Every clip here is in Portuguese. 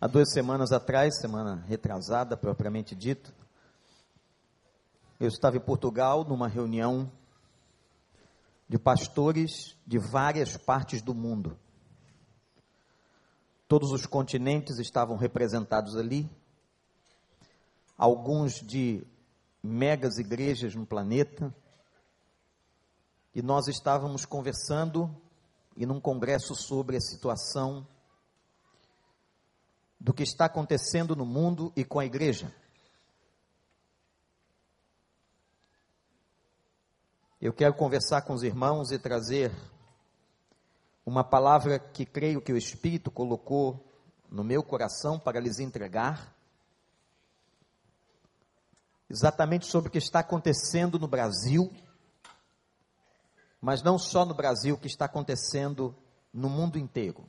Há duas semanas atrás, semana retrasada propriamente dito, eu estava em Portugal numa reunião de pastores de várias partes do mundo. Todos os continentes estavam representados ali, alguns de megas igrejas no planeta, e nós estávamos conversando e num congresso sobre a situação do que está acontecendo no mundo e com a igreja. Eu quero conversar com os irmãos e trazer uma palavra que creio que o Espírito colocou no meu coração para lhes entregar, exatamente sobre o que está acontecendo no Brasil, mas não só no Brasil, o que está acontecendo no mundo inteiro.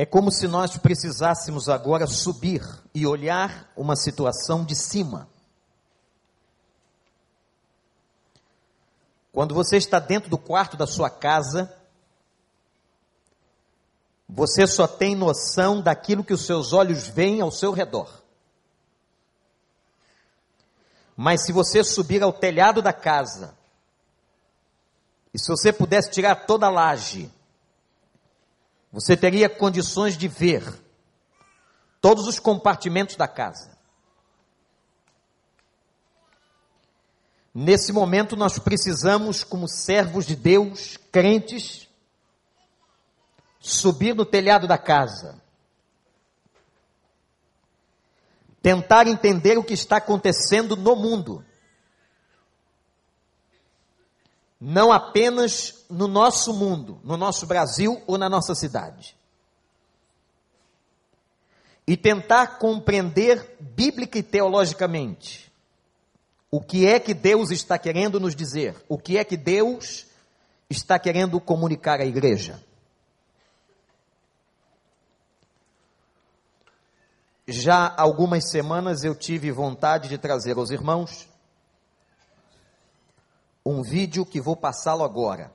É como se nós precisássemos agora subir e olhar uma situação de cima. Quando você está dentro do quarto da sua casa, você só tem noção daquilo que os seus olhos veem ao seu redor. Mas se você subir ao telhado da casa, e se você pudesse tirar toda a laje, você teria condições de ver todos os compartimentos da casa. Nesse momento, nós precisamos, como servos de Deus, crentes, subir no telhado da casa, tentar entender o que está acontecendo no mundo não apenas no nosso mundo, no nosso Brasil ou na nossa cidade. E tentar compreender bíblica e teologicamente o que é que Deus está querendo nos dizer, o que é que Deus está querendo comunicar à igreja. Já há algumas semanas eu tive vontade de trazer aos irmãos um vídeo que vou passá-lo agora.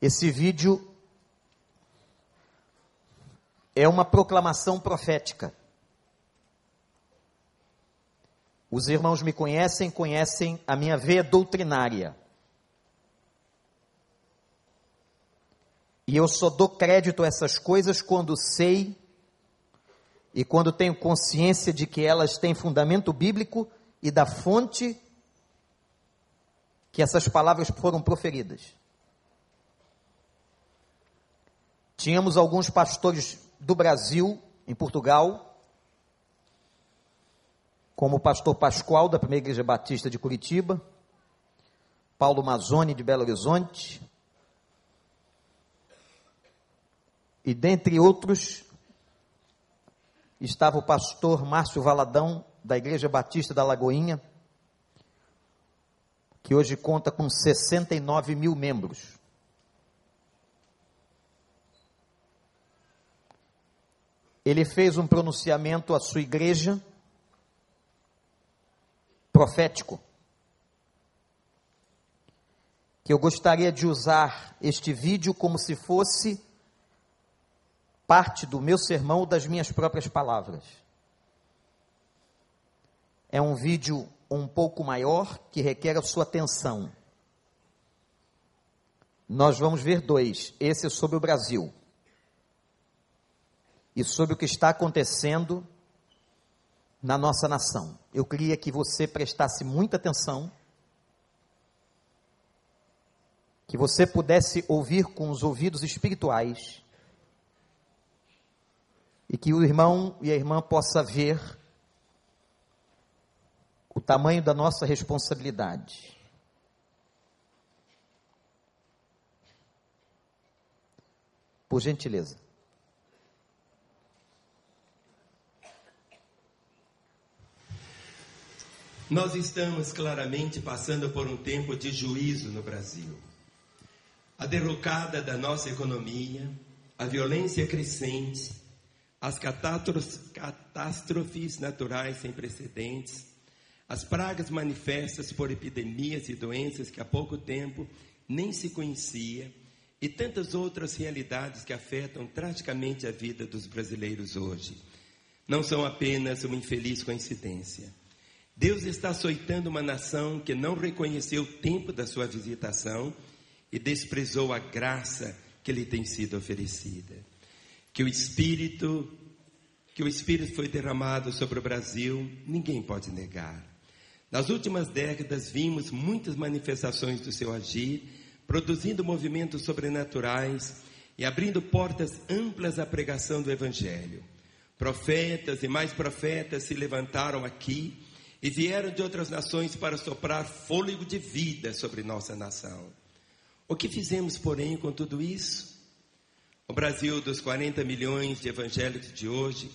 Esse vídeo é uma proclamação profética. Os irmãos me conhecem, conhecem a minha veia doutrinária. E eu só dou crédito a essas coisas quando sei e quando tenho consciência de que elas têm fundamento bíblico e da fonte que essas palavras foram proferidas. Tínhamos alguns pastores do Brasil, em Portugal, como o pastor Pascoal, da Primeira Igreja Batista de Curitiba, Paulo Mazzoni, de Belo Horizonte, e dentre outros, estava o pastor Márcio Valadão, da Igreja Batista da Lagoinha, que hoje conta com 69 mil membros. Ele fez um pronunciamento à sua igreja profético. Que eu gostaria de usar este vídeo como se fosse parte do meu sermão ou das minhas próprias palavras. É um vídeo um pouco maior que requer a sua atenção. Nós vamos ver dois. Esse é sobre o Brasil e sobre o que está acontecendo na nossa nação. Eu queria que você prestasse muita atenção, que você pudesse ouvir com os ouvidos espirituais e que o irmão e a irmã possa ver o tamanho da nossa responsabilidade. Por gentileza. Nós estamos claramente passando por um tempo de juízo no Brasil. A derrocada da nossa economia, a violência crescente, as catástrofes naturais sem precedentes, as pragas manifestas por epidemias e doenças que há pouco tempo nem se conhecia e tantas outras realidades que afetam tragicamente a vida dos brasileiros hoje. Não são apenas uma infeliz coincidência. Deus está açoitando uma nação que não reconheceu o tempo da sua visitação e desprezou a graça que lhe tem sido oferecida. Que o Espírito, que o Espírito foi derramado sobre o Brasil, ninguém pode negar. Nas últimas décadas vimos muitas manifestações do seu agir produzindo movimentos sobrenaturais e abrindo portas amplas à pregação do Evangelho. Profetas e mais profetas se levantaram aqui e vieram de outras nações para soprar fôlego de vida sobre nossa nação. O que fizemos, porém, com tudo isso? O Brasil dos 40 milhões de evangélicos de hoje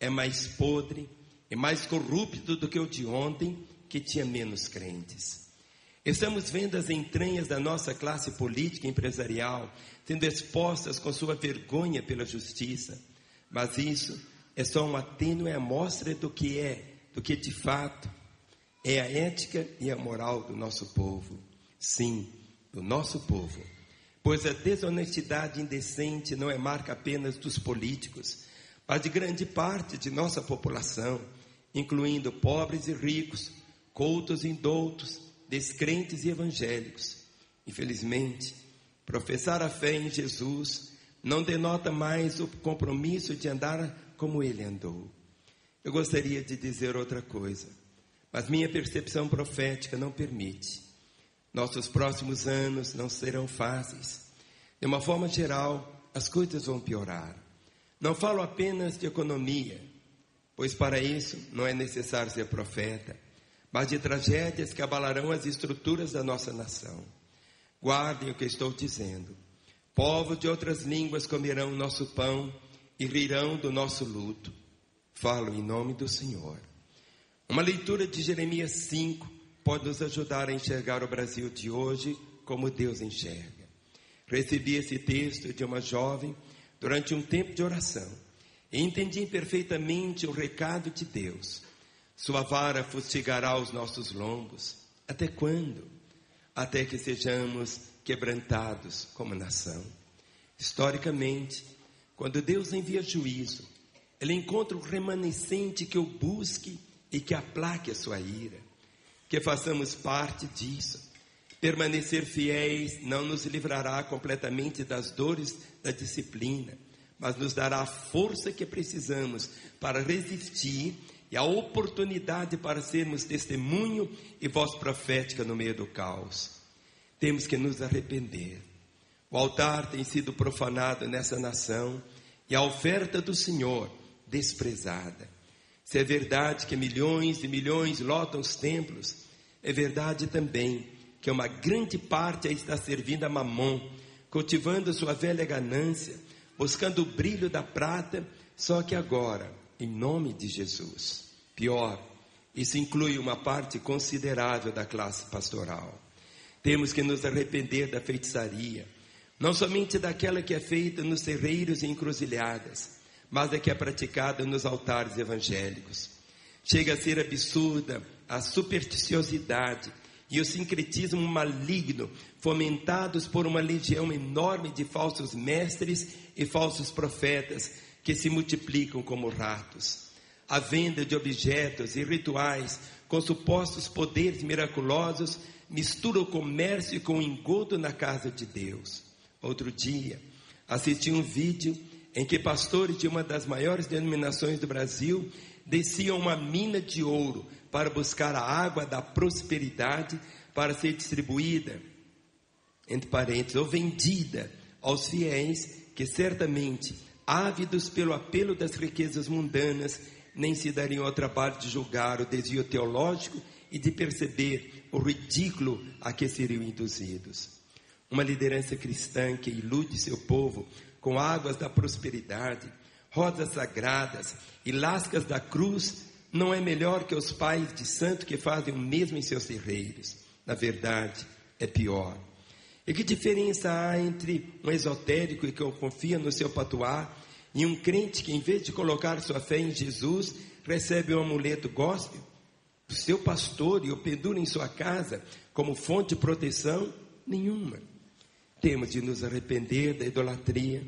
é mais podre e mais corrupto do que o de ontem, que tinha menos crentes. Estamos vendo as entranhas da nossa classe política e empresarial sendo expostas com sua vergonha pela justiça, mas isso é só uma tênue amostra do que é, do que de fato é a ética e a moral do nosso povo. Sim, do nosso povo. Pois a desonestidade indecente não é marca apenas dos políticos, mas de grande parte de nossa população, incluindo pobres e ricos, cultos e indoutos, descrentes e evangélicos. Infelizmente, professar a fé em Jesus não denota mais o compromisso de andar como ele andou. Eu gostaria de dizer outra coisa, mas minha percepção profética não permite. Nossos próximos anos não serão fáceis. De uma forma geral, as coisas vão piorar. Não falo apenas de economia, pois para isso não é necessário ser profeta mas de tragédias que abalarão as estruturas da nossa nação. Guardem o que estou dizendo. Povos de outras línguas comerão nosso pão e rirão do nosso luto. Falo em nome do Senhor. Uma leitura de Jeremias 5 pode nos ajudar a enxergar o Brasil de hoje como Deus enxerga. Recebi esse texto de uma jovem durante um tempo de oração e entendi perfeitamente o recado de Deus sua vara fustigará os nossos lombos. Até quando? Até que sejamos quebrantados como nação. Historicamente, quando Deus envia juízo, Ele encontra o remanescente que o busque e que aplaque a sua ira. Que façamos parte disso. Permanecer fiéis não nos livrará completamente das dores da disciplina, mas nos dará a força que precisamos para resistir e a oportunidade para sermos testemunho e voz profética no meio do caos. Temos que nos arrepender. O altar tem sido profanado nessa nação e a oferta do Senhor desprezada. Se é verdade que milhões e milhões lotam os templos, é verdade também que uma grande parte está servindo a mamon, cultivando sua velha ganância, buscando o brilho da prata, só que agora em nome de Jesus. Pior, isso inclui uma parte considerável da classe pastoral. Temos que nos arrepender da feitiçaria, não somente daquela que é feita nos terreiros e encruzilhadas, mas da que é praticada nos altares evangélicos. Chega a ser absurda a supersticiosidade e o sincretismo maligno fomentados por uma legião enorme de falsos mestres e falsos profetas que se multiplicam como ratos. A venda de objetos e rituais com supostos poderes miraculosos mistura o comércio com o engodo na casa de Deus. Outro dia, assisti um vídeo em que pastores de uma das maiores denominações do Brasil desciam uma mina de ouro para buscar a água da prosperidade para ser distribuída, entre parênteses, ou vendida aos fiéis que certamente ávidos pelo apelo das riquezas mundanas, nem se dariam ao trabalho de julgar o desvio teológico e de perceber o ridículo a que seriam induzidos. Uma liderança cristã que ilude seu povo com águas da prosperidade, rosas sagradas e lascas da cruz, não é melhor que os pais de santo que fazem o mesmo em seus terreiros. Na verdade, é pior. E que diferença há entre um esotérico que confia no seu patuá e um crente que, em vez de colocar sua fé em Jesus, recebe um amuleto gospel? seu pastor e o pendura em sua casa como fonte de proteção? Nenhuma. Temos de nos arrepender da idolatria,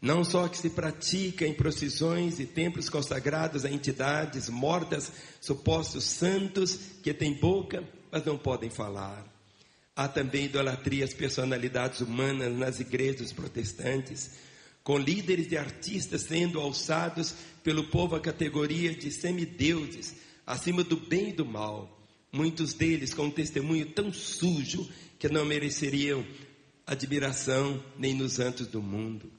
não só que se pratica em procissões e templos consagrados a entidades mortas, supostos santos que têm boca, mas não podem falar. Há também idolatria às personalidades humanas nas igrejas protestantes, com líderes e artistas sendo alçados pelo povo à categoria de semideuses, acima do bem e do mal. Muitos deles com um testemunho tão sujo que não mereceriam admiração nem nos santos do mundo.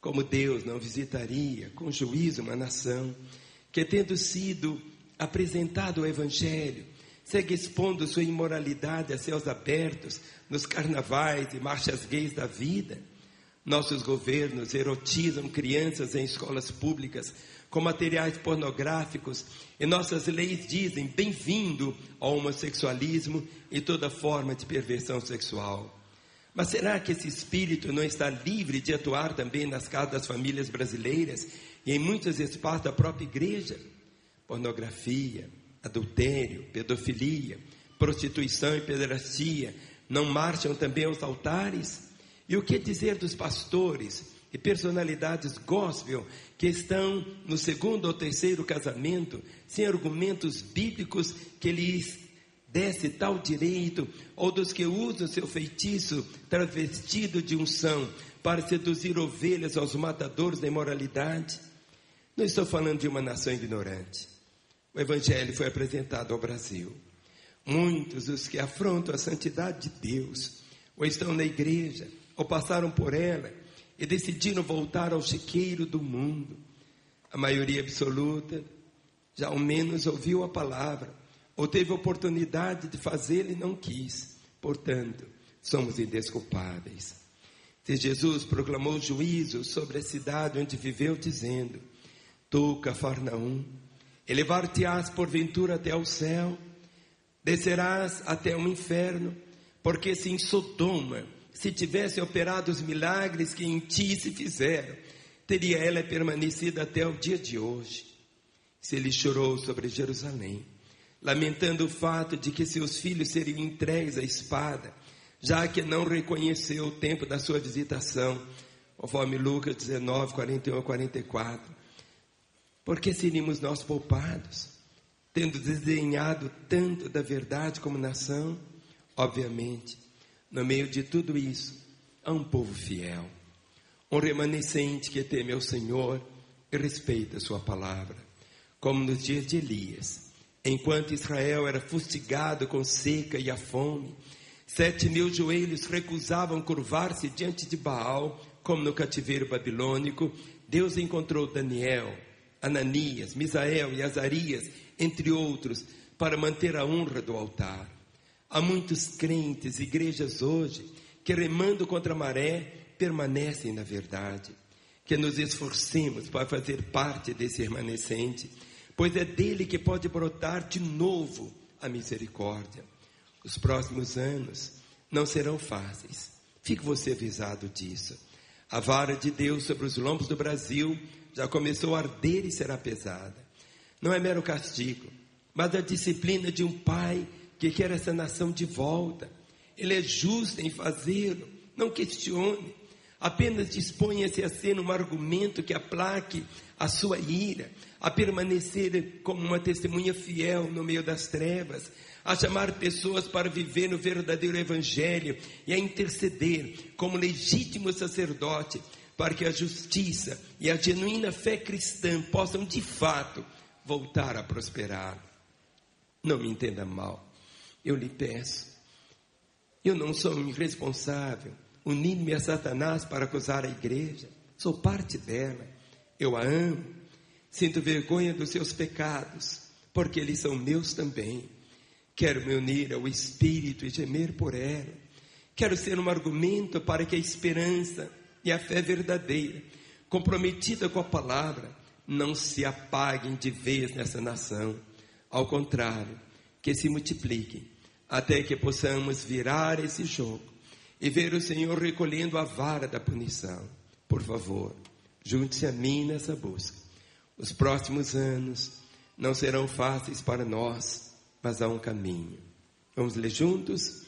Como Deus não visitaria com juízo uma nação que, tendo sido apresentado o Evangelho, segue expondo sua imoralidade a céus abertos nos carnavais e marchas gays da vida. Nossos governos erotizam crianças em escolas públicas com materiais pornográficos e nossas leis dizem bem-vindo ao homossexualismo e toda forma de perversão sexual. Mas será que esse espírito não está livre de atuar também nas casas das famílias brasileiras e em muitos espaços da própria igreja? Pornografia, adultério, pedofilia, prostituição e pederastia não marcham também aos altares? E o que dizer dos pastores e personalidades gospel que estão no segundo ou terceiro casamento sem argumentos bíblicos que lhes desse tal direito, ou dos que usam seu feitiço travestido de unção para seduzir ovelhas aos matadores da imoralidade. Não estou falando de uma nação ignorante. O Evangelho foi apresentado ao Brasil. Muitos dos que afrontam a santidade de Deus, ou estão na igreja, ou passaram por ela, e decidiram voltar ao chiqueiro do mundo. A maioria absoluta já ao menos ouviu a palavra, ou teve oportunidade de fazê-lo e não quis. Portanto, somos indesculpáveis. Se Jesus proclamou juízo sobre a cidade onde viveu, dizendo: Tu, Cafarnaum, elevar-te-ás porventura até o céu, descerás até o inferno, porque se em Sodoma se tivesse operado os milagres que em ti se fizeram, teria ela permanecido até o dia de hoje. Se ele chorou sobre Jerusalém, lamentando o fato de que seus filhos seriam entregues à espada, já que não reconheceu o tempo da sua visitação, conforme Lucas 19, 41 a 44. Por que seríamos nós poupados, tendo desdenhado tanto da verdade como nação? Obviamente, no meio de tudo isso, há um povo fiel, um remanescente que teme ao Senhor e respeita a sua palavra, como nos dias de Elias Enquanto Israel era fustigado com seca e a fome, sete mil joelhos recusavam curvar-se diante de Baal, como no cativeiro babilônico. Deus encontrou Daniel, Ananias, Misael e Azarias, entre outros, para manter a honra do altar. Há muitos crentes, igrejas hoje, que remando contra a maré, permanecem na verdade. Que nos esforcemos para fazer parte desse remanescente pois é dele que pode brotar de novo a misericórdia. Os próximos anos não serão fáceis. Fique você avisado disso. A vara de Deus sobre os lombos do Brasil já começou a arder e será pesada. Não é mero castigo, mas a disciplina de um pai que quer essa nação de volta. Ele é justo em fazê-lo, não questione. Apenas disponha-se a ser um argumento que aplaque a sua ira, a permanecer como uma testemunha fiel no meio das trevas, a chamar pessoas para viver no verdadeiro Evangelho e a interceder como legítimo sacerdote para que a justiça e a genuína fé cristã possam de fato voltar a prosperar. Não me entenda mal, eu lhe peço. Eu não sou um irresponsável, unindo-me a Satanás para acusar a igreja, sou parte dela, eu a amo Sinto vergonha dos seus pecados, porque eles são meus também. Quero me unir ao Espírito e gemer por ela. Quero ser um argumento para que a esperança e a fé verdadeira, comprometida com a palavra, não se apaguem de vez nessa nação. Ao contrário, que se multipliquem, até que possamos virar esse jogo e ver o Senhor recolhendo a vara da punição. Por favor, junte-se a mim nessa busca. Os próximos anos não serão fáceis para nós, mas há um caminho. Vamos ler juntos?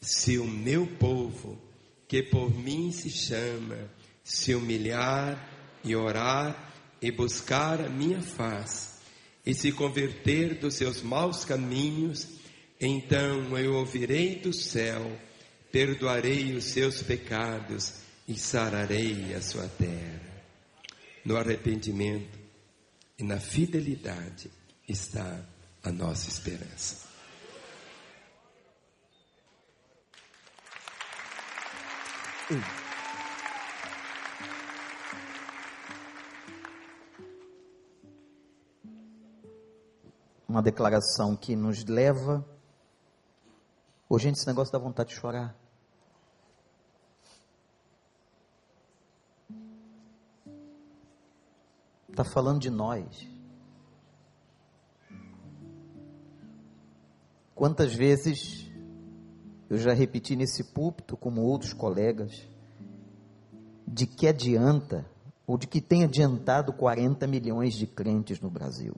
Se o meu povo, que por mim se chama, se humilhar e orar e buscar a minha face, e se converter dos seus maus caminhos, então eu ouvirei do céu, perdoarei os seus pecados e sararei a sua terra. No arrependimento e na fidelidade está a nossa esperança. Uma declaração que nos leva. Ô, gente, esse negócio dá vontade de chorar. Está falando de nós. Quantas vezes eu já repeti nesse púlpito, como outros colegas, de que adianta, ou de que tem adiantado 40 milhões de crentes no Brasil.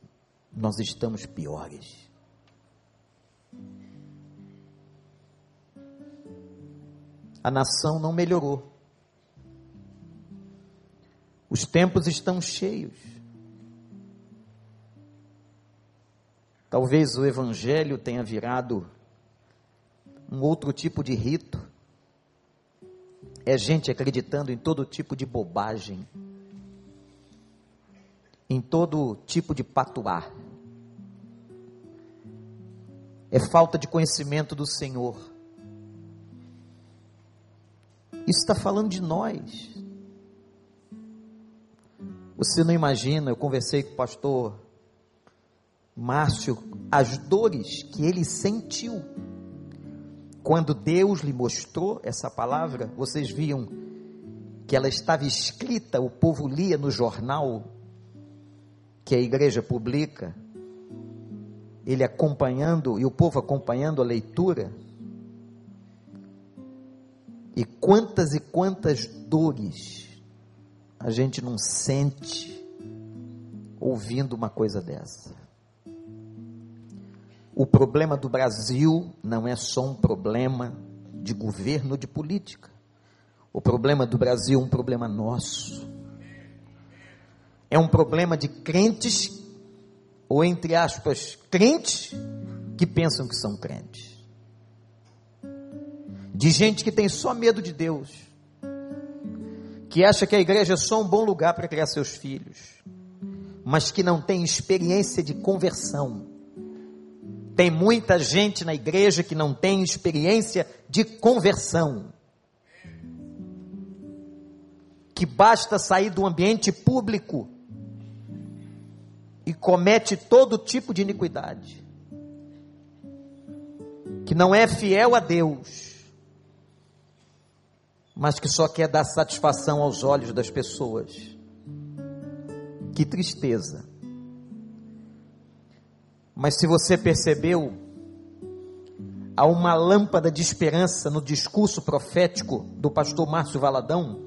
Nós estamos piores. A nação não melhorou. Os tempos estão cheios. Talvez o evangelho tenha virado um outro tipo de rito. É gente acreditando em todo tipo de bobagem, em todo tipo de patuar. É falta de conhecimento do Senhor. Isso está falando de nós. Você não imagina, eu conversei com o pastor Márcio, as dores que ele sentiu quando Deus lhe mostrou essa palavra. Vocês viam que ela estava escrita, o povo lia no jornal que a igreja publica, ele acompanhando e o povo acompanhando a leitura. E quantas e quantas dores a gente não sente ouvindo uma coisa dessa. O problema do Brasil não é só um problema de governo, de política. O problema do Brasil é um problema nosso. É um problema de crentes, ou entre aspas, crentes, que pensam que são crentes. De gente que tem só medo de Deus. Que acha que a igreja é só um bom lugar para criar seus filhos. Mas que não tem experiência de conversão tem muita gente na igreja que não tem experiência de conversão. Que basta sair do ambiente público e comete todo tipo de iniquidade. Que não é fiel a Deus, mas que só quer dar satisfação aos olhos das pessoas. Que tristeza. Mas se você percebeu, há uma lâmpada de esperança no discurso profético do pastor Márcio Valadão,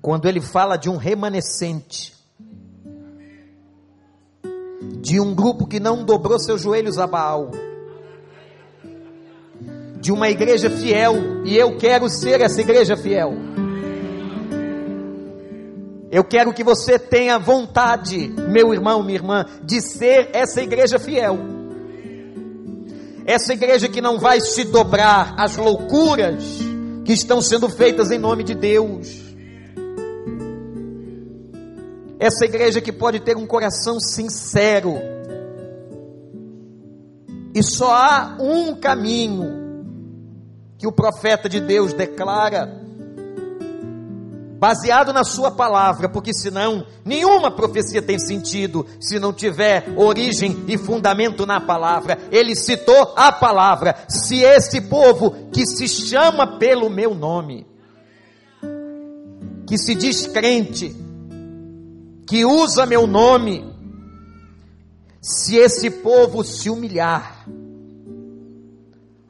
quando ele fala de um remanescente, de um grupo que não dobrou seus joelhos a Baal, de uma igreja fiel, e eu quero ser essa igreja fiel. Eu quero que você tenha vontade, meu irmão, minha irmã, de ser essa igreja fiel. Essa igreja que não vai se dobrar às loucuras que estão sendo feitas em nome de Deus. Essa igreja que pode ter um coração sincero. E só há um caminho que o profeta de Deus declara baseado na sua palavra, porque senão nenhuma profecia tem sentido se não tiver origem e fundamento na palavra. Ele citou a palavra. Se esse povo que se chama pelo meu nome, que se diz crente, que usa meu nome, se esse povo se humilhar,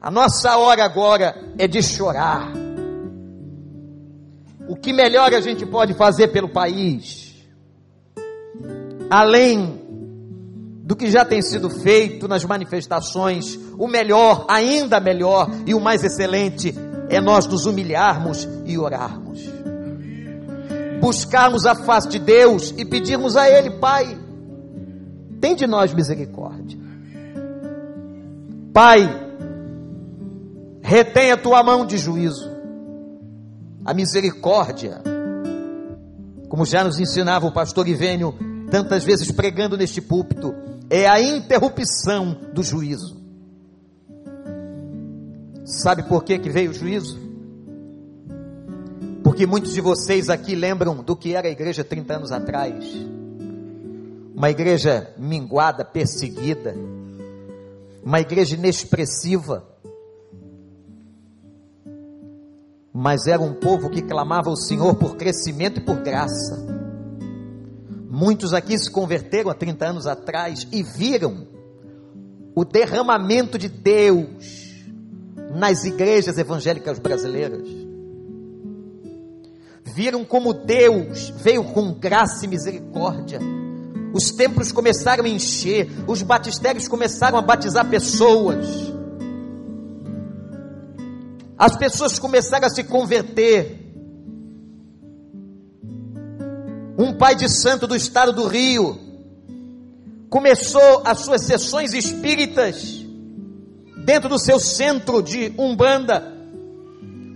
a nossa hora agora é de chorar o que melhor a gente pode fazer pelo país, além do que já tem sido feito nas manifestações, o melhor, ainda melhor e o mais excelente é nós nos humilharmos e orarmos. Buscarmos a face de Deus e pedirmos a Ele, Pai, tem de nós misericórdia. Pai, retém a tua mão de juízo, a misericórdia, como já nos ensinava o pastor Ivênio, tantas vezes pregando neste púlpito, é a interrupção do juízo. Sabe por que, que veio o juízo? Porque muitos de vocês aqui lembram do que era a igreja 30 anos atrás. Uma igreja minguada, perseguida, uma igreja inexpressiva, mas era um povo que clamava ao Senhor por crescimento e por graça. Muitos aqui se converteram há 30 anos atrás e viram o derramamento de Deus nas igrejas evangélicas brasileiras. Viram como Deus veio com graça e misericórdia. Os templos começaram a encher, os batistérios começaram a batizar pessoas. As pessoas começaram a se converter. um pai de santo do estado do Rio, começou as suas sessões espíritas dentro do seu centro de Umbanda,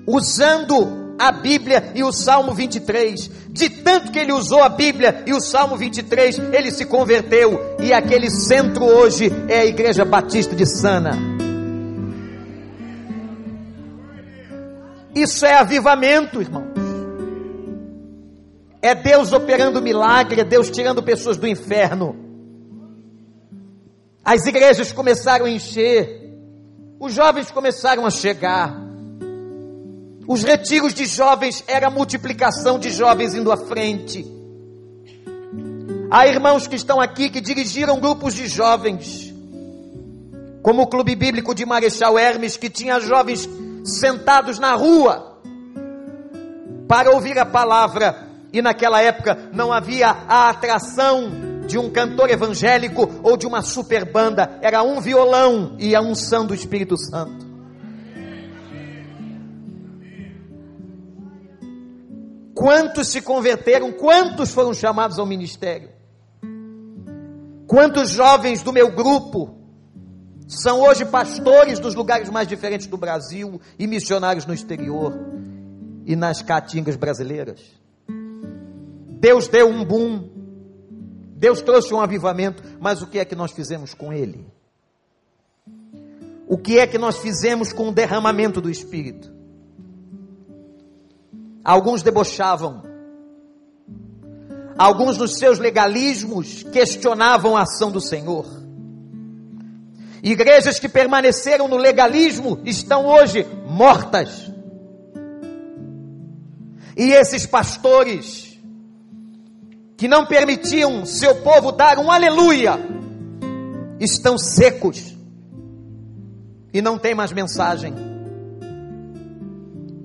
usando a Bíblia e o Salmo 23. De tanto que ele usou a Bíblia e o Salmo 23, ele se converteu. E aquele centro hoje é a Igreja Batista de Sana. Isso é avivamento, irmão. É Deus operando milagre, é Deus tirando pessoas do inferno. As igrejas começaram a encher, os jovens começaram a chegar. Os retiros de jovens era a multiplicação de jovens indo à frente. Há irmãos que estão aqui que dirigiram grupos de jovens, como o Clube Bíblico de Marechal Hermes, que tinha jovens sentados na rua para ouvir a palavra e naquela época não havia a atração de um cantor evangélico ou de uma super banda, era um violão e a unção do Espírito Santo. Quantos se converteram? Quantos foram chamados ao ministério? Quantos jovens do meu grupo são hoje pastores dos lugares mais diferentes do Brasil e missionários no exterior e nas caatingas brasileiras? Deus deu um boom, Deus trouxe um avivamento, mas o que é que nós fizemos com ele? O que é que nós fizemos com o derramamento do Espírito? Alguns debochavam, alguns nos seus legalismos questionavam a ação do Senhor. Igrejas que permaneceram no legalismo estão hoje mortas. E esses pastores que não permitiam seu povo dar um aleluia, estão secos e não tem mais mensagem,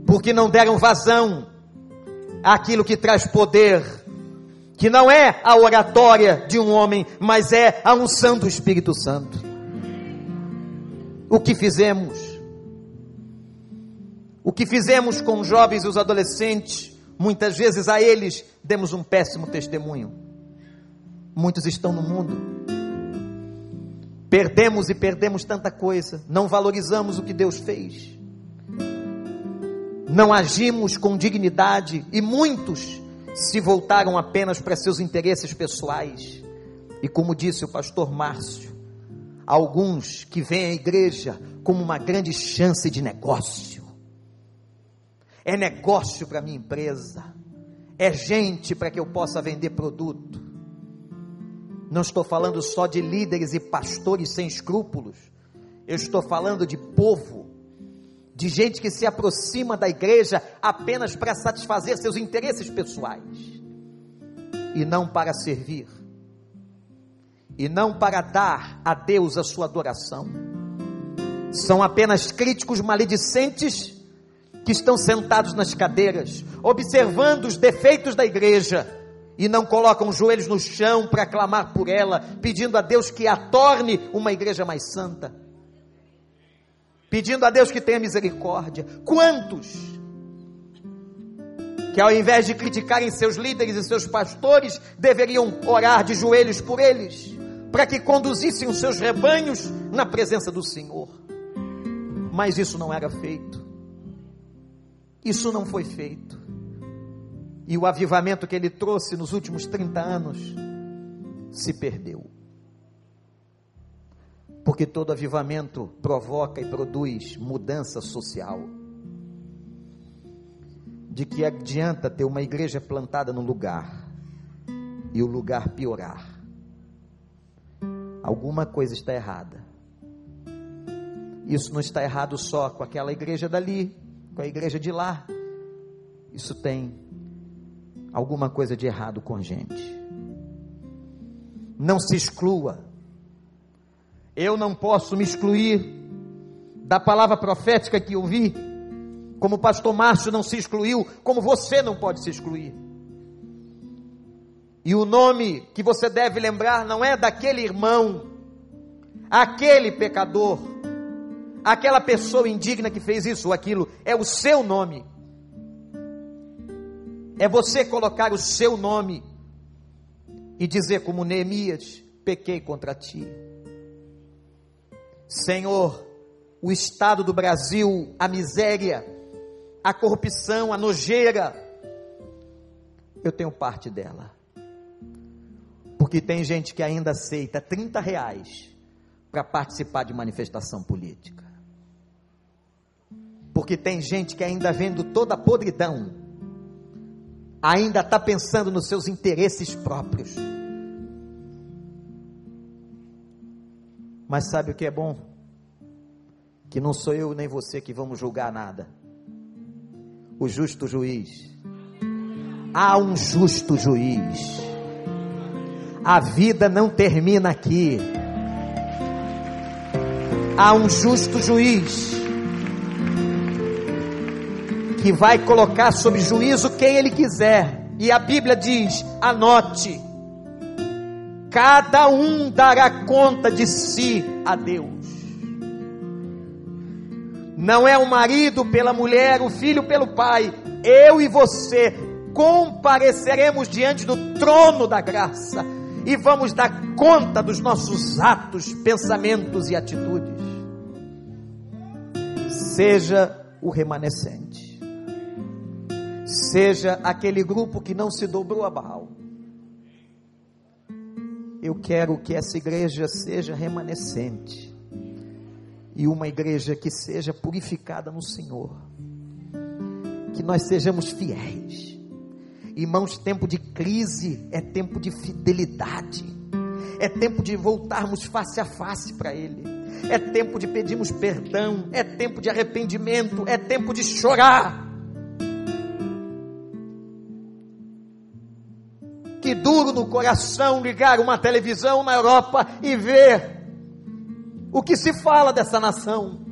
porque não deram vazão àquilo que traz poder, que não é a oratória de um homem, mas é a unção do Espírito Santo. O que fizemos? O que fizemos com os jovens e os adolescentes Muitas vezes a eles demos um péssimo testemunho. Muitos estão no mundo. Perdemos e perdemos tanta coisa. Não valorizamos o que Deus fez. Não agimos com dignidade. E muitos se voltaram apenas para seus interesses pessoais. E como disse o pastor Márcio, alguns que veem a igreja como uma grande chance de negócio. É negócio para minha empresa, é gente para que eu possa vender produto. Não estou falando só de líderes e pastores sem escrúpulos, eu estou falando de povo, de gente que se aproxima da igreja apenas para satisfazer seus interesses pessoais. E não para servir, e não para dar a Deus a sua adoração. São apenas críticos maledicentes que estão sentados nas cadeiras, observando os defeitos da igreja e não colocam os joelhos no chão para clamar por ela, pedindo a Deus que a torne uma igreja mais santa, pedindo a Deus que tenha misericórdia. Quantos que ao invés de criticarem seus líderes e seus pastores, deveriam orar de joelhos por eles, para que conduzissem os seus rebanhos na presença do Senhor. Mas isso não era feito. Isso não foi feito. E o avivamento que ele trouxe nos últimos 30 anos se perdeu. Porque todo avivamento provoca e produz mudança social. De que adianta ter uma igreja plantada no lugar e o lugar piorar? Alguma coisa está errada. Isso não está errado só com aquela igreja dali, com a igreja de lá. Isso tem alguma coisa de errado com a gente. Não se exclua. Eu não posso me excluir da palavra profética que ouvi, como o pastor Márcio não se excluiu, como você não pode se excluir. E o nome que você deve lembrar não é daquele irmão, aquele pecador, aquela pessoa indigna que fez isso ou aquilo, é o seu nome. É você colocar o seu nome e dizer, como Neemias: pequei contra ti. Senhor, o estado do Brasil, a miséria, a corrupção, a nojeira, eu tenho parte dela. Porque tem gente que ainda aceita 30 reais para participar de manifestação política. Porque tem gente que ainda vendo toda a podridão, ainda está pensando nos seus interesses próprios. Mas sabe o que é bom? Que não sou eu nem você que vamos julgar nada. O justo juiz. Há um justo juiz. A vida não termina aqui. Há um justo juiz que vai colocar sob juízo quem ele quiser. E a Bíblia diz: anote, cada um dará conta de si a Deus. Não é o marido pela mulher, o filho pelo pai. Eu e você compareceremos diante do trono da graça e vamos dar conta dos nossos atos, pensamentos e atitudes. Seja o remanescente seja aquele grupo que não se dobrou a Baal. Eu quero que essa igreja seja remanescente e uma igreja que seja purificada no Senhor. Que nós sejamos fiéis. Irmãos, tempo de crise é tempo de fidelidade. É tempo de voltarmos face a face para Ele. É tempo de pedirmos perdão. É tempo de arrependimento. É tempo de chorar que duro no coração ligar uma televisão na Europa e ver o que se fala dessa nação.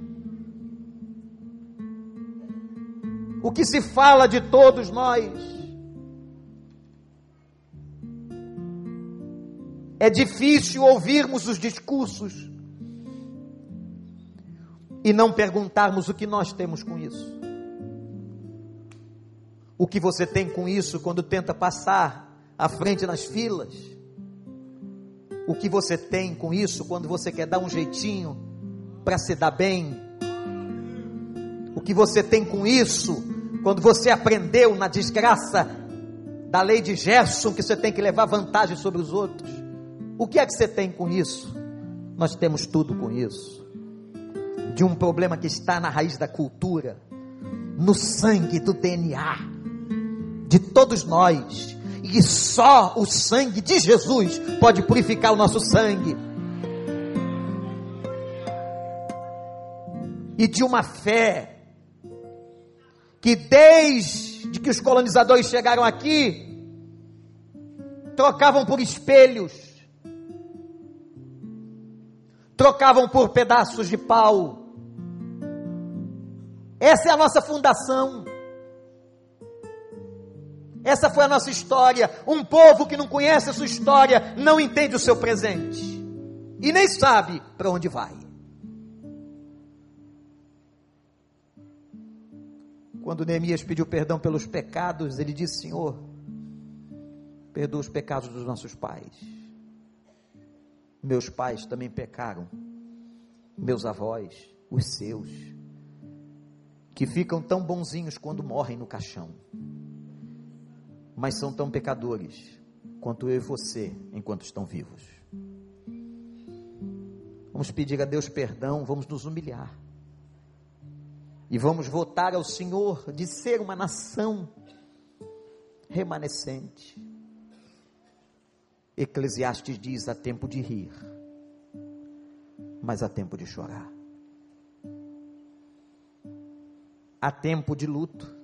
O que se fala de todos nós. É difícil ouvirmos os discursos e não perguntarmos o que nós temos com isso. O que você tem com isso quando tenta passar à frente nas filas. O que você tem com isso quando você quer dar um jeitinho para se dar bem? O que você tem com isso quando você aprendeu na desgraça da lei de Gerson que você tem que levar vantagem sobre os outros? O que é que você tem com isso? Nós temos tudo com isso. De um problema que está na raiz da cultura, no sangue do DNA de todos nós e só o sangue de Jesus pode purificar o nosso sangue. E de uma fé que desde que os colonizadores chegaram aqui, trocavam por espelhos, trocavam por pedaços de pau. Essa é a nossa fundação. Essa foi a nossa história. Um povo que não conhece a sua história não entende o seu presente e nem sabe para onde vai. Quando Neemias pediu perdão pelos pecados, ele disse: Senhor, perdoa os pecados dos nossos pais. Meus pais também pecaram, meus avós, os seus, que ficam tão bonzinhos quando morrem no caixão, mas são tão pecadores quanto eu e você enquanto estão vivos. Vamos pedir a Deus perdão, vamos nos humilhar. E vamos votar ao Senhor de ser uma nação remanescente. Eclesiastes diz: há tempo de rir, mas há tempo de chorar. Há tempo de luto.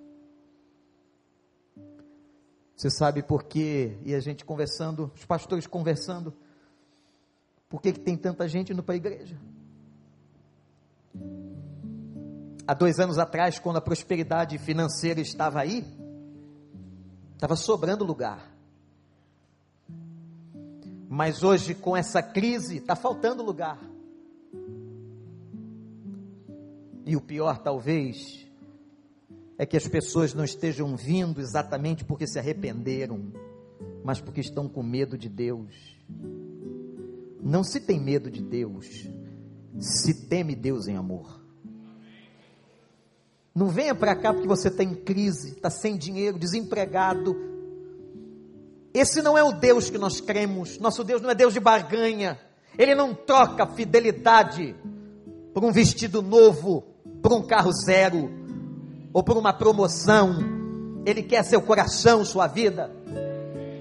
Você sabe por quê? E a gente conversando, os pastores conversando, por que, que tem tanta gente indo para a igreja? há dois anos atrás, quando a prosperidade financeira estava aí, estava sobrando lugar. Mas hoje, com essa crise, está faltando lugar. E o pior, talvez, é que as pessoas não estejam vindo exatamente porque se arrependeram, mas porque estão com medo de Deus. Não se tem medo de Deus, se teme Deus em amor. Não venha para cá porque você está em crise, está sem dinheiro, desempregado. Esse não é o Deus que nós cremos. Nosso Deus não é Deus de barganha. Ele não troca fidelidade por um vestido novo, por um carro zero, ou por uma promoção. Ele quer seu coração, sua vida,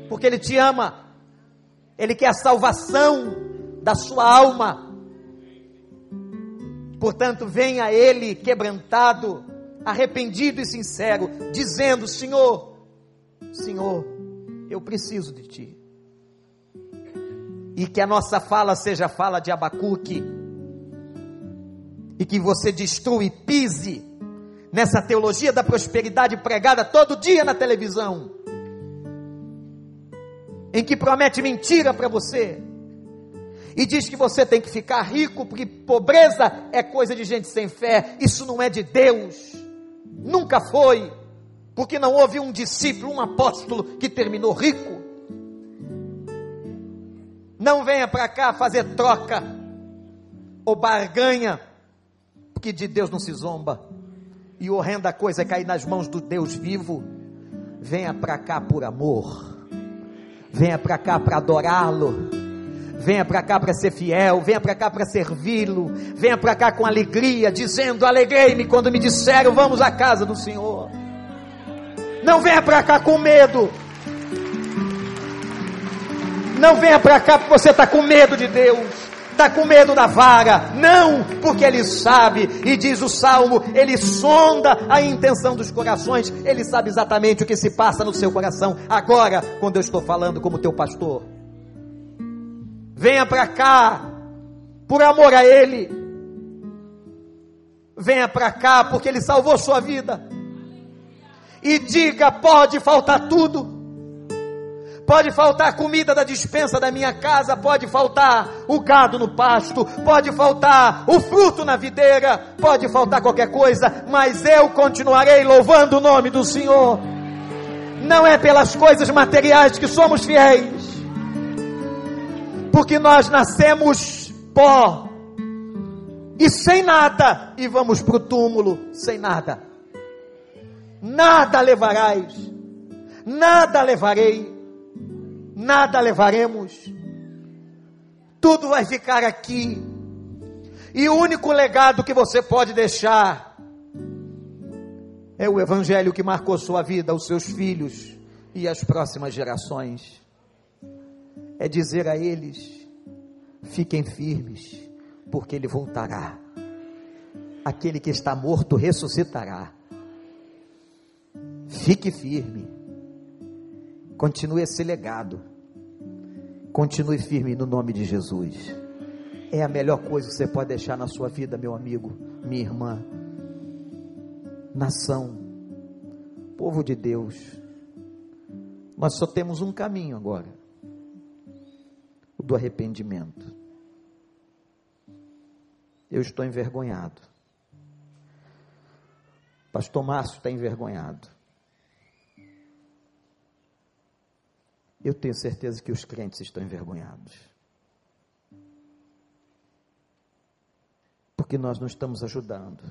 porque Ele te ama. Ele quer a salvação da sua alma. Portanto, venha a Ele quebrantado, arrependido e sincero, dizendo: Senhor, Senhor, eu preciso de Ti. E que a nossa fala seja fala de Abacuque, e que você destrua e pise nessa teologia da prosperidade pregada todo dia na televisão, em que promete mentira para você, e diz que você tem que ficar rico, porque pobreza é coisa de gente sem fé, isso não é de Deus. Nunca foi, porque não houve um discípulo, um apóstolo que terminou rico. Não venha para cá fazer troca ou barganha, porque de Deus não se zomba. E horrenda coisa é cair nas mãos do Deus vivo. Venha para cá por amor. Venha para cá para adorá-lo Venha para cá para ser fiel, venha para cá para servi-lo, venha para cá com alegria, dizendo: Alegrei-me quando me disseram, vamos à casa do Senhor. Não venha para cá com medo. Não venha para cá porque você está com medo de Deus, está com medo da vara. Não, porque Ele sabe, e diz o salmo: Ele sonda a intenção dos corações, Ele sabe exatamente o que se passa no seu coração. Agora, quando eu estou falando como teu pastor, Venha para cá, por amor a Ele. Venha para cá, porque Ele salvou sua vida. E diga: pode faltar tudo. Pode faltar comida da dispensa da minha casa, pode faltar o gado no pasto, pode faltar o fruto na videira, pode faltar qualquer coisa, mas eu continuarei louvando o nome do Senhor. Não é pelas coisas materiais que somos fiéis, porque nós nascemos pó e sem nada, e vamos para o túmulo sem nada. Nada levarás, nada levarei, nada levaremos, tudo vai ficar aqui, e o único legado que você pode deixar é o Evangelho que marcou sua vida, os seus filhos e as próximas gerações. É dizer a eles: fiquem firmes, porque ele voltará. Aquele que está morto ressuscitará. Fique firme. Continue esse legado. Continue firme no nome de Jesus. É a melhor coisa que você pode deixar na sua vida, meu amigo, minha irmã. Nação, povo de Deus, Mas só temos um caminho agora: o do arrependimento. Eu estou envergonhado. Pastor Márcio está envergonhado. Eu tenho certeza que os crentes estão envergonhados. Porque nós não estamos ajudando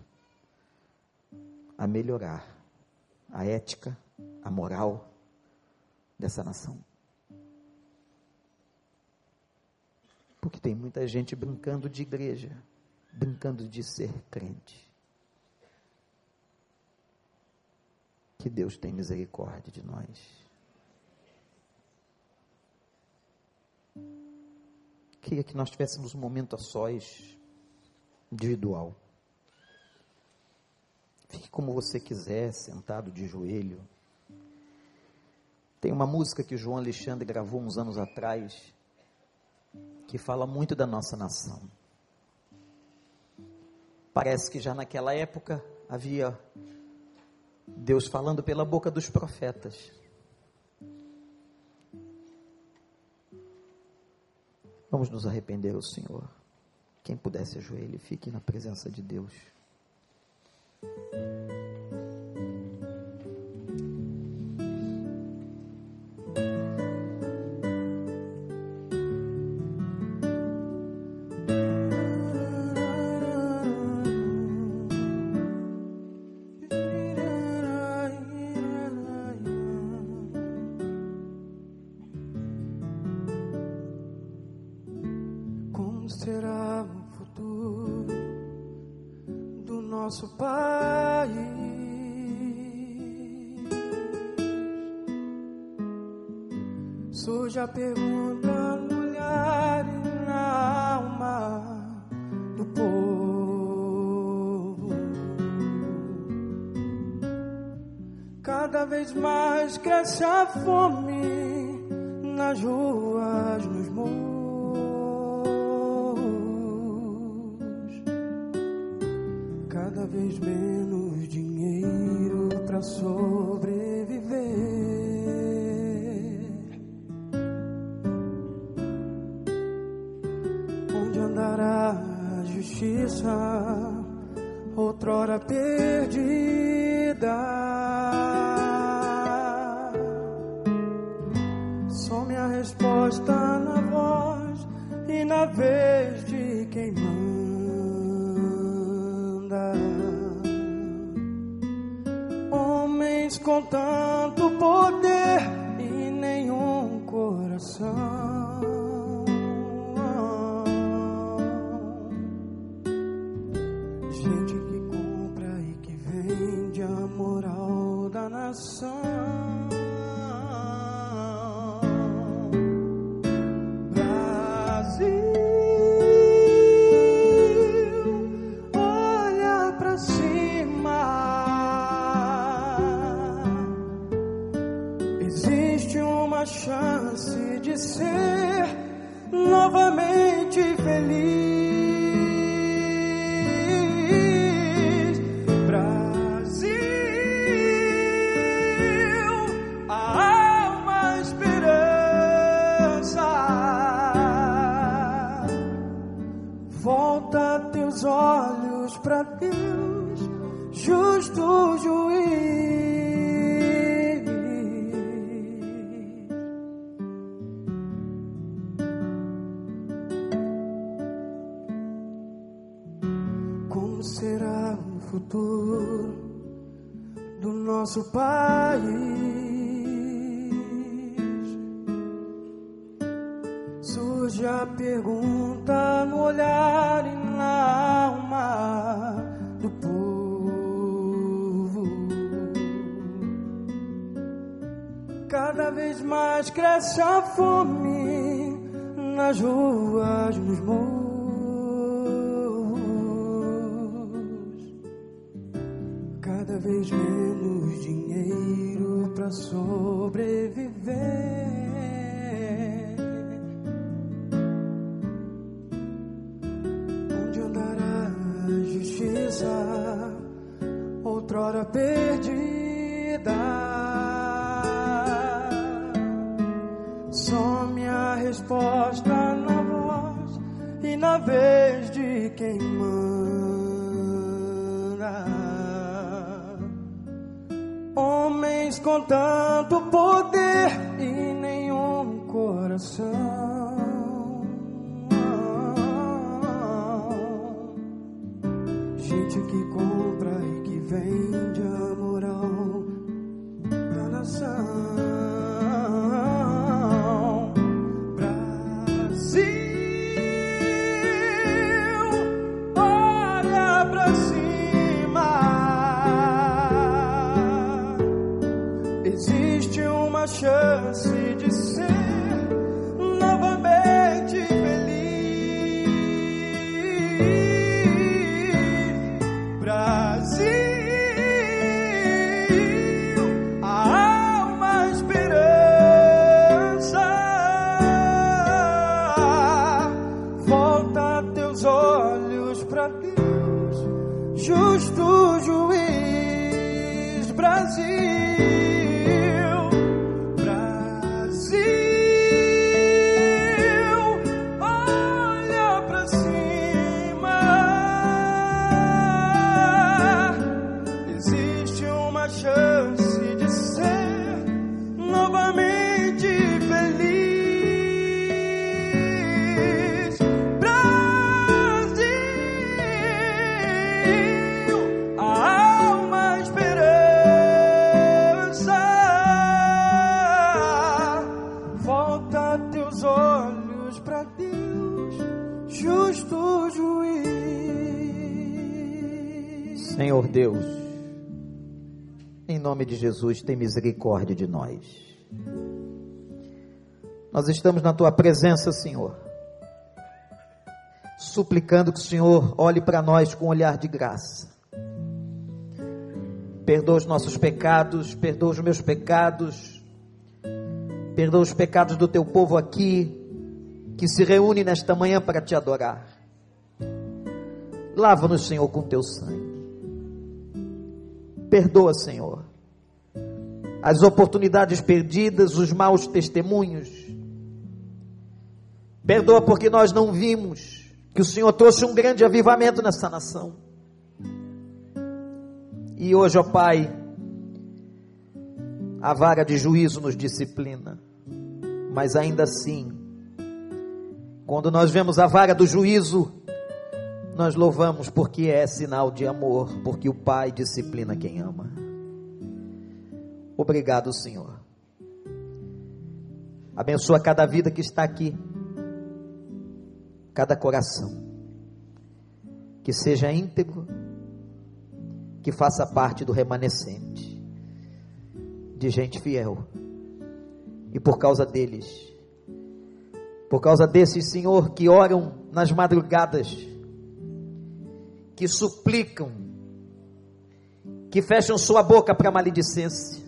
a melhorar a ética, a moral dessa nação. Porque tem muita gente brincando de igreja, brincando de ser crente. Que Deus tenha misericórdia de nós. Queria que nós tivéssemos um momento a sós, individual. Fique como você quiser, sentado de joelho. Tem uma música que João Alexandre gravou uns anos atrás, que fala muito da nossa nação. Parece que já naquela época havia Deus falando pela boca dos profetas. Vamos nos arrepender ao Senhor. Quem pudesse ajoelhe, fique na presença de Deus. Cresce a fome nas ruas, nos morros. Cada vez menos dinheiro para sobreviver. justiça, outrora perdida. Resposta na voz e na vez de quem manda. Homens com tanto poder e nenhum coração. Nosso país. Surge a pergunta no olhar e na alma do povo. Cada vez mais cresce a fome nas ruas, nos morros. Vez menos dinheiro para sobreviver. Onde andará a justiça, outrora perdida? resposta na voz e na vez de quem manda. Com tanto poder e nenhum coração. Gente que compra e que vende a moral da nação. Jesus, tem misericórdia de nós. Nós estamos na tua presença, Senhor, suplicando que o Senhor olhe para nós com um olhar de graça. Perdoa os nossos pecados, perdoa os meus pecados, perdoa os pecados do teu povo aqui, que se reúne nesta manhã para te adorar. Lava-nos, Senhor, com teu sangue. Perdoa, Senhor, as oportunidades perdidas, os maus testemunhos. Perdoa porque nós não vimos que o Senhor trouxe um grande avivamento nessa nação. E hoje, ó Pai, a vara de juízo nos disciplina. Mas ainda assim, quando nós vemos a vara do juízo, nós louvamos porque é sinal de amor, porque o Pai disciplina quem ama. Obrigado, Senhor. Abençoa cada vida que está aqui, cada coração, que seja íntegro, que faça parte do remanescente, de gente fiel, e por causa deles, por causa desses, Senhor, que oram nas madrugadas, que suplicam, que fecham sua boca para maledicência,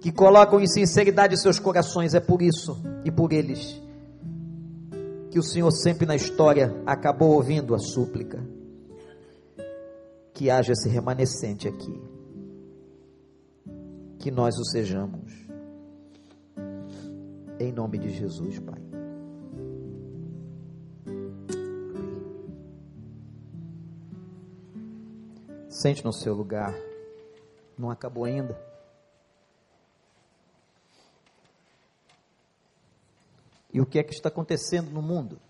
que colocam em sinceridade seus corações, é por isso e por eles que o Senhor sempre na história acabou ouvindo a súplica. Que haja esse remanescente aqui. Que nós o sejamos. Em nome de Jesus, Pai. Sente no seu lugar. Não acabou ainda. E o que é que está acontecendo no mundo?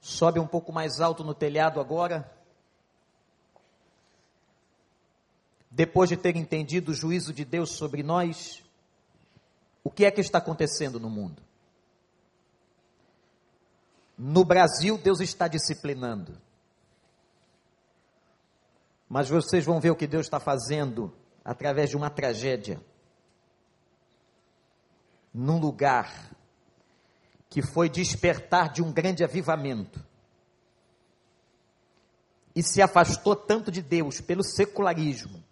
Sobe um pouco mais alto no telhado agora. Depois de ter entendido o juízo de Deus sobre nós, o que é que está acontecendo no mundo? No Brasil, Deus está disciplinando. Mas vocês vão ver o que Deus está fazendo através de uma tragédia. Num lugar que foi despertar de um grande avivamento. E se afastou tanto de Deus pelo secularismo,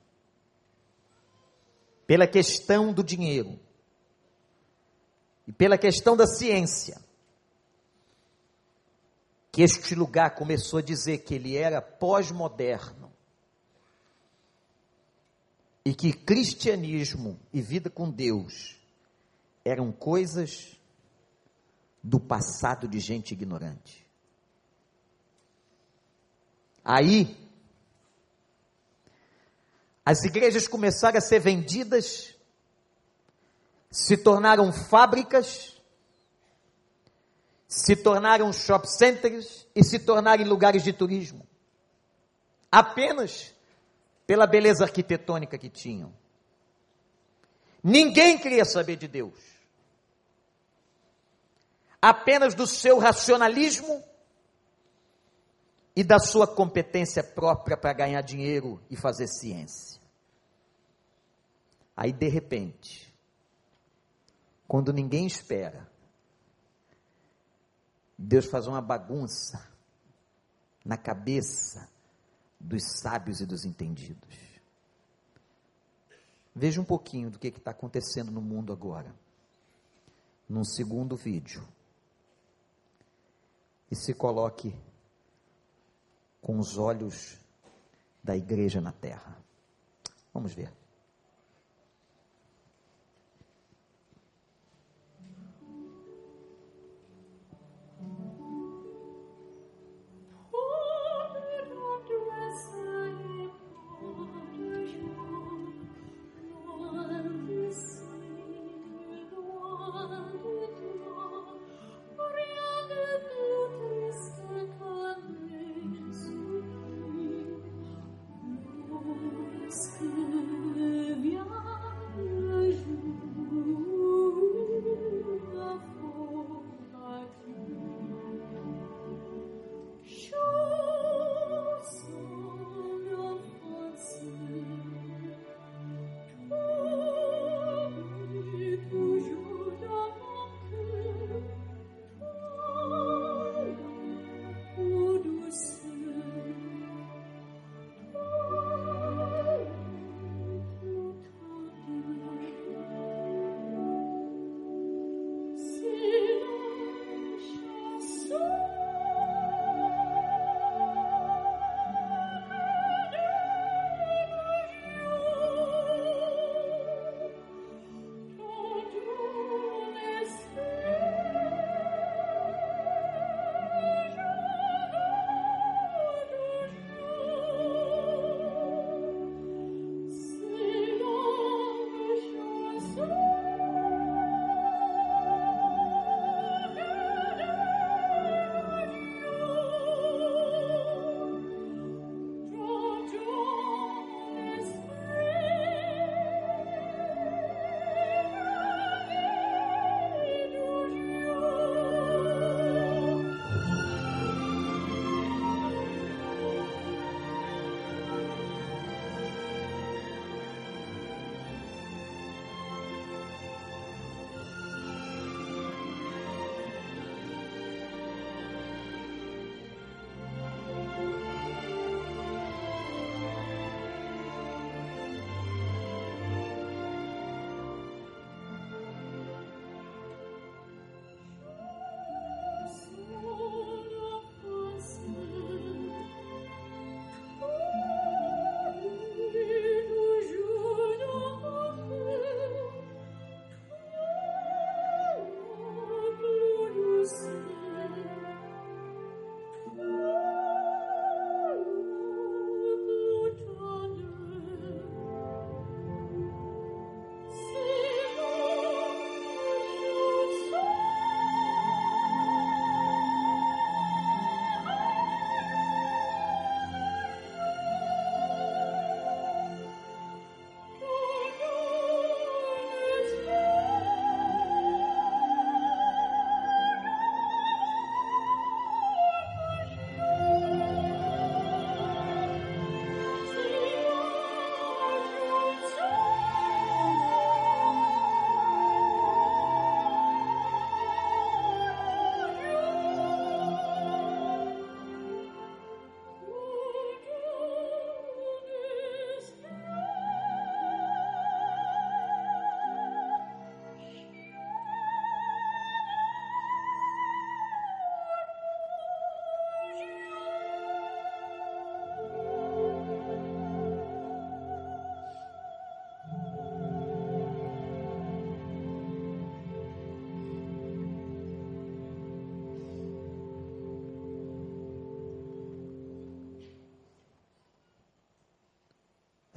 pela questão do dinheiro e pela questão da ciência que este lugar começou a dizer que ele era pós-moderno. e que cristianismo e vida com Deus eram coisas do passado de gente ignorante. Aí, as igrejas começaram a ser vendidas, se tornaram fábricas, se tornaram shop centers e se tornaram lugares de turismo. Apenas pela beleza arquitetônica que tinham. Ninguém queria saber de Deus. Apenas do seu racionalismo e da sua competência própria para ganhar dinheiro e fazer ciência. Aí, de repente, quando ninguém espera, Deus faz uma bagunça na cabeça dos sábios e dos entendidos. Veja um pouquinho do que está acontecendo no mundo agora, num segundo vídeo. E se coloque com os olhos da igreja na terra. Vamos ver.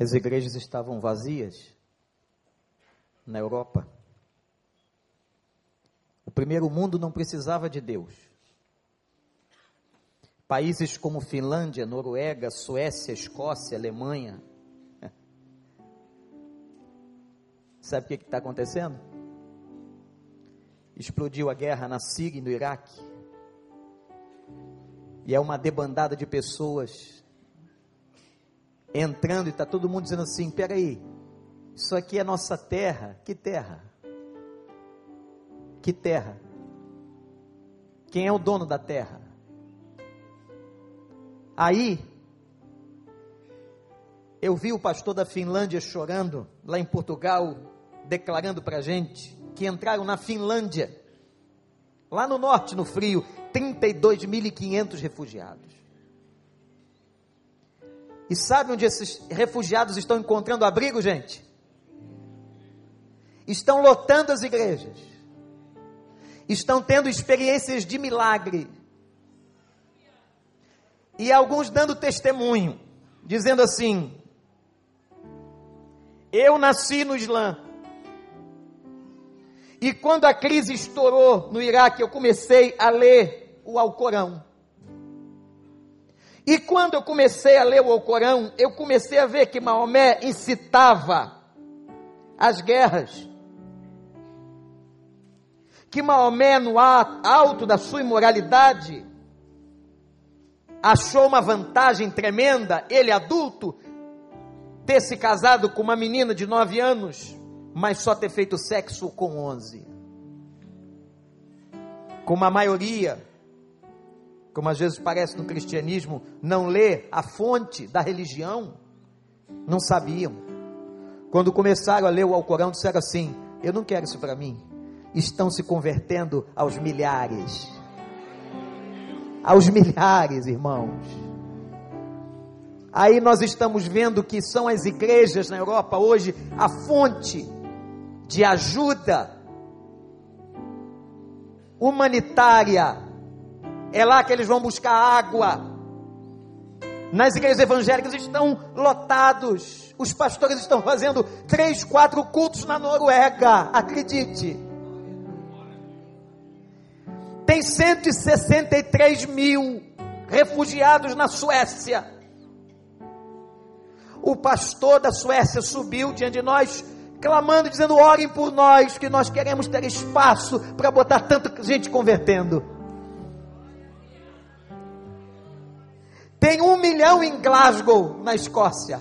As igrejas estavam vazias na Europa. O primeiro mundo não precisava de Deus. Países como Finlândia, Noruega, Suécia, Escócia, Alemanha. Sabe o que está acontecendo? Explodiu a guerra na Síria e no Iraque. E é uma debandada de pessoas entrando e está todo mundo dizendo assim: peraí, isso aqui é nossa terra. Que terra? Que terra? Quem é o dono da terra? Aí, eu vi o pastor da Finlândia chorando, lá em Portugal, declarando para a gente que entraram na Finlândia, lá no norte, no frio, 32.500 refugiados. E sabe onde esses refugiados estão encontrando abrigo, gente? Estão lotando as igrejas. Estão tendo experiências de milagre. E alguns dando testemunho, dizendo assim: Eu nasci no Islã. E quando a crise estourou no Iraque, eu comecei a ler o Alcorão. E quando eu comecei a ler o Alcorão, eu comecei a ver que Maomé incitava as guerras. Que Maomé, no alto da sua imoralidade, achou uma vantagem tremenda, ele adulto, ter se casado com uma menina de nove anos, mas só ter feito sexo com onze. Como a maioria como às vezes parece no cristianismo, não lê a fonte da religião, não sabiam. Quando começaram a ler o Alcorão, disseram assim: Eu não quero isso para mim. Estão se convertendo aos milhares. Aos milhares, irmãos. Aí nós estamos vendo que são as igrejas na Europa hoje a fonte de ajuda humanitária é lá que eles vão buscar água. Nas igrejas evangélicas estão lotados. Os pastores estão fazendo três, quatro cultos na Noruega. Acredite. Tem 163 mil refugiados na Suécia. O pastor da Suécia subiu diante de nós, clamando, dizendo: orem por nós, que nós queremos ter espaço para botar tanta gente convertendo. Tem um milhão em Glasgow, na Escócia.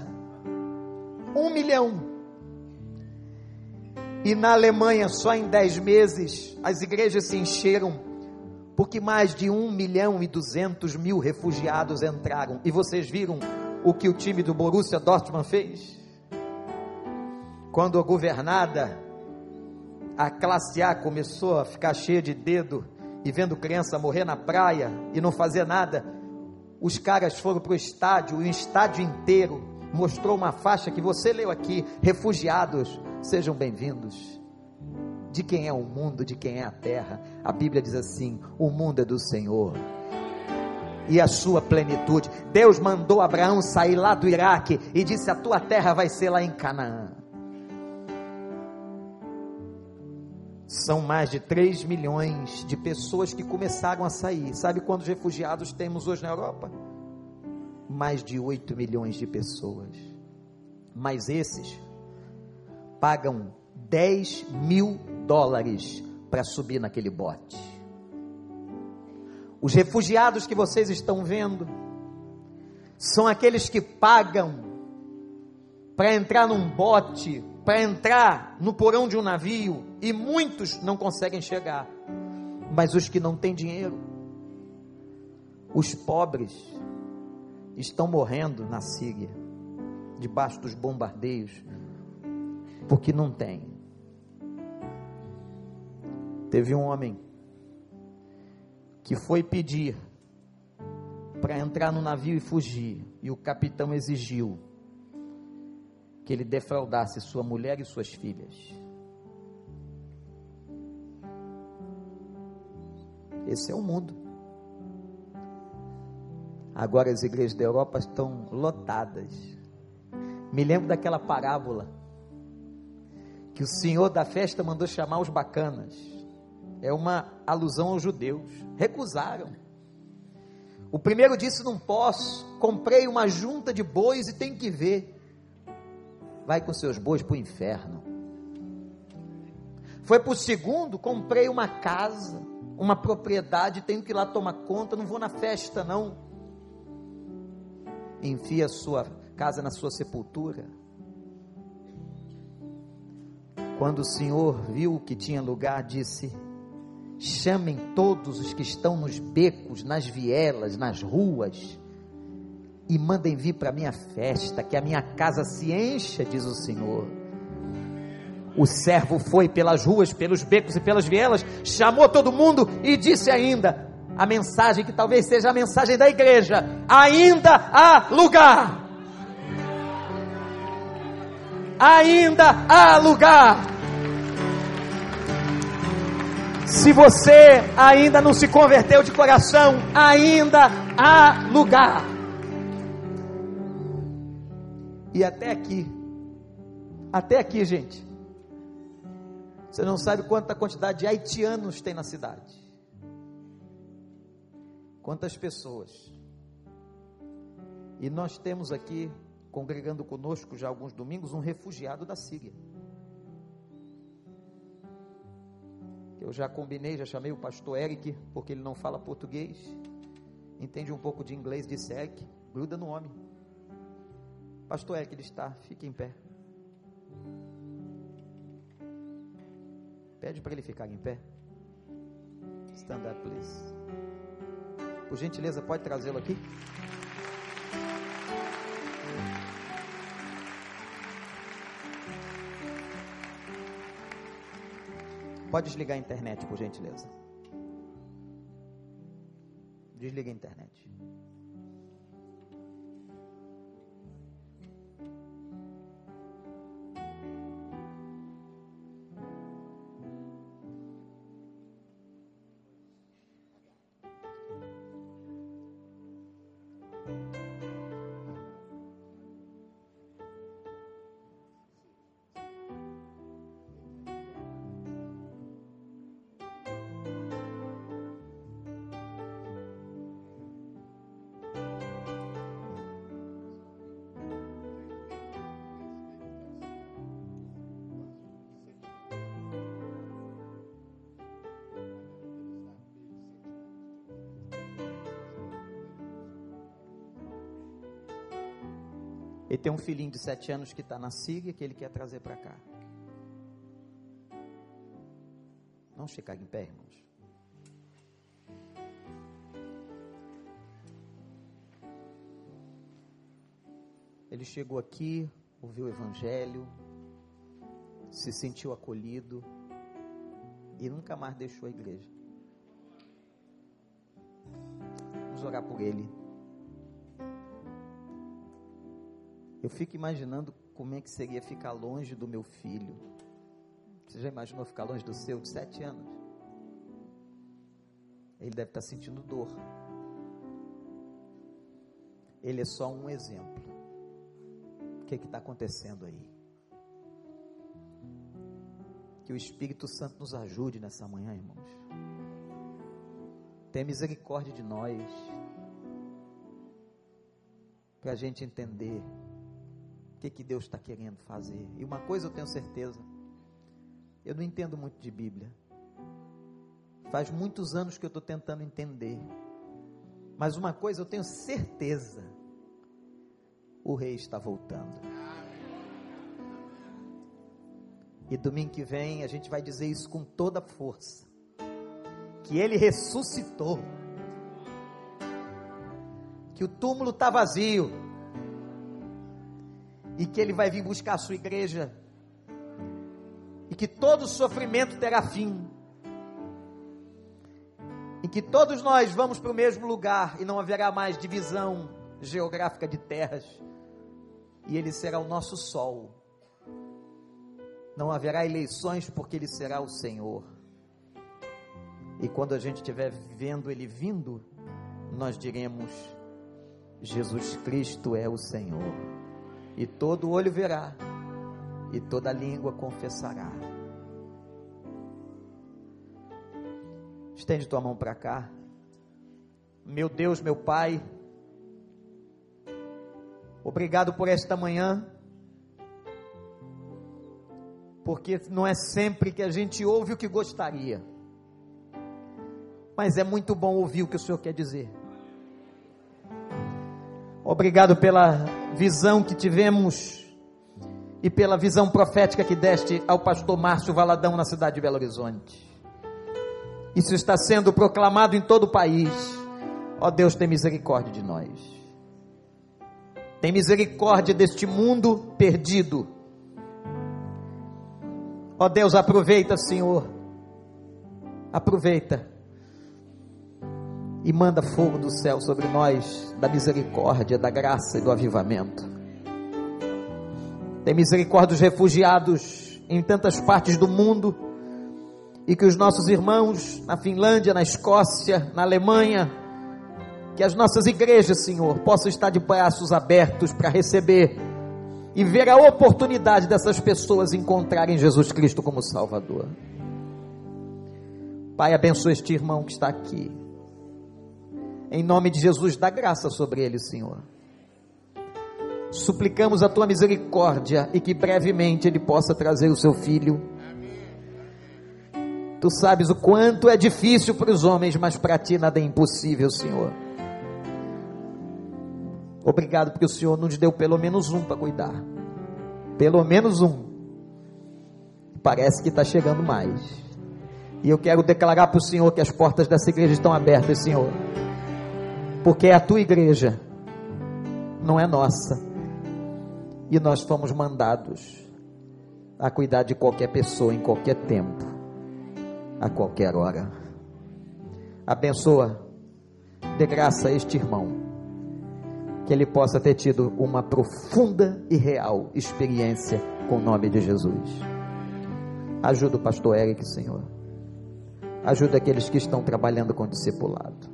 Um milhão. E na Alemanha, só em dez meses, as igrejas se encheram, porque mais de um milhão e duzentos mil refugiados entraram. E vocês viram o que o time do Borussia Dortmund fez? Quando a governada, a classe A começou a ficar cheia de dedo e vendo criança morrer na praia e não fazer nada, os caras foram para o estádio, o estádio inteiro mostrou uma faixa que você leu aqui: refugiados, sejam bem-vindos. De quem é o mundo, de quem é a terra? A Bíblia diz assim: o mundo é do Senhor e a sua plenitude. Deus mandou Abraão sair lá do Iraque e disse: A tua terra vai ser lá em Canaã. São mais de 3 milhões de pessoas que começaram a sair. Sabe quantos refugiados temos hoje na Europa? Mais de 8 milhões de pessoas. Mas esses pagam 10 mil dólares para subir naquele bote. Os refugiados que vocês estão vendo são aqueles que pagam para entrar num bote para entrar no porão de um navio e muitos não conseguem chegar. Mas os que não têm dinheiro, os pobres, estão morrendo na Síria, debaixo dos bombardeios, porque não tem. Teve um homem que foi pedir para entrar no navio e fugir, e o capitão exigiu que ele defraudasse sua mulher e suas filhas. Esse é o mundo. Agora as igrejas da Europa estão lotadas. Me lembro daquela parábola que o Senhor da festa mandou chamar os bacanas. É uma alusão aos judeus. Recusaram. O primeiro disse: Não posso. Comprei uma junta de bois e tem que ver. Vai com seus bois para o inferno. Foi para o segundo: Comprei uma casa, uma propriedade, tenho que ir lá tomar conta. Não vou na festa, não. Enfia a sua casa na sua sepultura. Quando o Senhor viu que tinha lugar, disse: Chamem todos os que estão nos becos, nas vielas, nas ruas, e mandem vir para a minha festa, que a minha casa se encha, diz o Senhor. O servo foi pelas ruas, pelos becos e pelas vielas, chamou todo mundo e disse ainda: a mensagem que talvez seja a mensagem da igreja: ainda há lugar. ainda há lugar. Se você ainda não se converteu de coração, ainda há lugar. E até aqui, até aqui, gente, você não sabe quanta quantidade de haitianos tem na cidade. Quantas pessoas. E nós temos aqui congregando conosco já alguns domingos, um refugiado da Síria. Eu já combinei, já chamei o pastor Eric, porque ele não fala português, entende um pouco de inglês, disse Eric, gruda no homem. Pastor Eric, ele está, fique em pé. Pede para ele ficar em pé. Stand up, please. Por gentileza, pode trazê-lo aqui? Pode desligar a internet, por gentileza. Desliga a internet. Tem um filhinho de sete anos que está na SIG que ele quer trazer para cá. Vamos ficar em pé, irmãos. Ele chegou aqui, ouviu o Evangelho, se sentiu acolhido e nunca mais deixou a igreja. Vamos orar por ele. Eu fico imaginando como é que seria ficar longe do meu filho. Você já imaginou ficar longe do seu de sete anos? Ele deve estar sentindo dor. Ele é só um exemplo. O que é está acontecendo aí? Que o Espírito Santo nos ajude nessa manhã, irmãos. Tenha misericórdia de nós. Para a gente entender que, que Deus está querendo fazer. E uma coisa eu tenho certeza: eu não entendo muito de Bíblia. Faz muitos anos que eu estou tentando entender. Mas uma coisa eu tenho certeza: o rei está voltando. E domingo que vem a gente vai dizer isso com toda força: que ele ressuscitou, que o túmulo está vazio e que ele vai vir buscar a sua igreja, e que todo sofrimento terá fim, e que todos nós vamos para o mesmo lugar e não haverá mais divisão geográfica de terras, e ele será o nosso sol. Não haverá eleições porque ele será o Senhor. E quando a gente estiver vendo ele vindo, nós diremos: Jesus Cristo é o Senhor. E todo olho verá, e toda língua confessará. Estende tua mão para cá. Meu Deus, meu Pai, obrigado por esta manhã, porque não é sempre que a gente ouve o que gostaria, mas é muito bom ouvir o que o Senhor quer dizer. Obrigado pela visão que tivemos e pela visão profética que deste ao pastor Márcio Valadão na cidade de Belo Horizonte. Isso está sendo proclamado em todo o país. Ó Deus, tem misericórdia de nós. Tem misericórdia deste mundo perdido. Ó Deus, aproveita, Senhor. Aproveita e manda fogo do céu sobre nós, da misericórdia, da graça e do avivamento. Tem misericórdia dos refugiados em tantas partes do mundo e que os nossos irmãos na Finlândia, na Escócia, na Alemanha, que as nossas igrejas, Senhor, possam estar de braços abertos para receber e ver a oportunidade dessas pessoas encontrarem Jesus Cristo como Salvador. Pai, abençoa este irmão que está aqui. Em nome de Jesus, dá graça sobre ele, Senhor. Suplicamos a tua misericórdia e que brevemente ele possa trazer o seu filho. Tu sabes o quanto é difícil para os homens, mas para ti nada é impossível, Senhor. Obrigado porque o Senhor nos deu pelo menos um para cuidar. Pelo menos um. Parece que está chegando mais. E eu quero declarar para o Senhor que as portas dessa igreja estão abertas, Senhor porque é a tua igreja, não é nossa. E nós fomos mandados a cuidar de qualquer pessoa em qualquer tempo, a qualquer hora. Abençoa, dê graça este irmão, que ele possa ter tido uma profunda e real experiência com o nome de Jesus. Ajuda o pastor Eric, Senhor. Ajuda aqueles que estão trabalhando com discipulado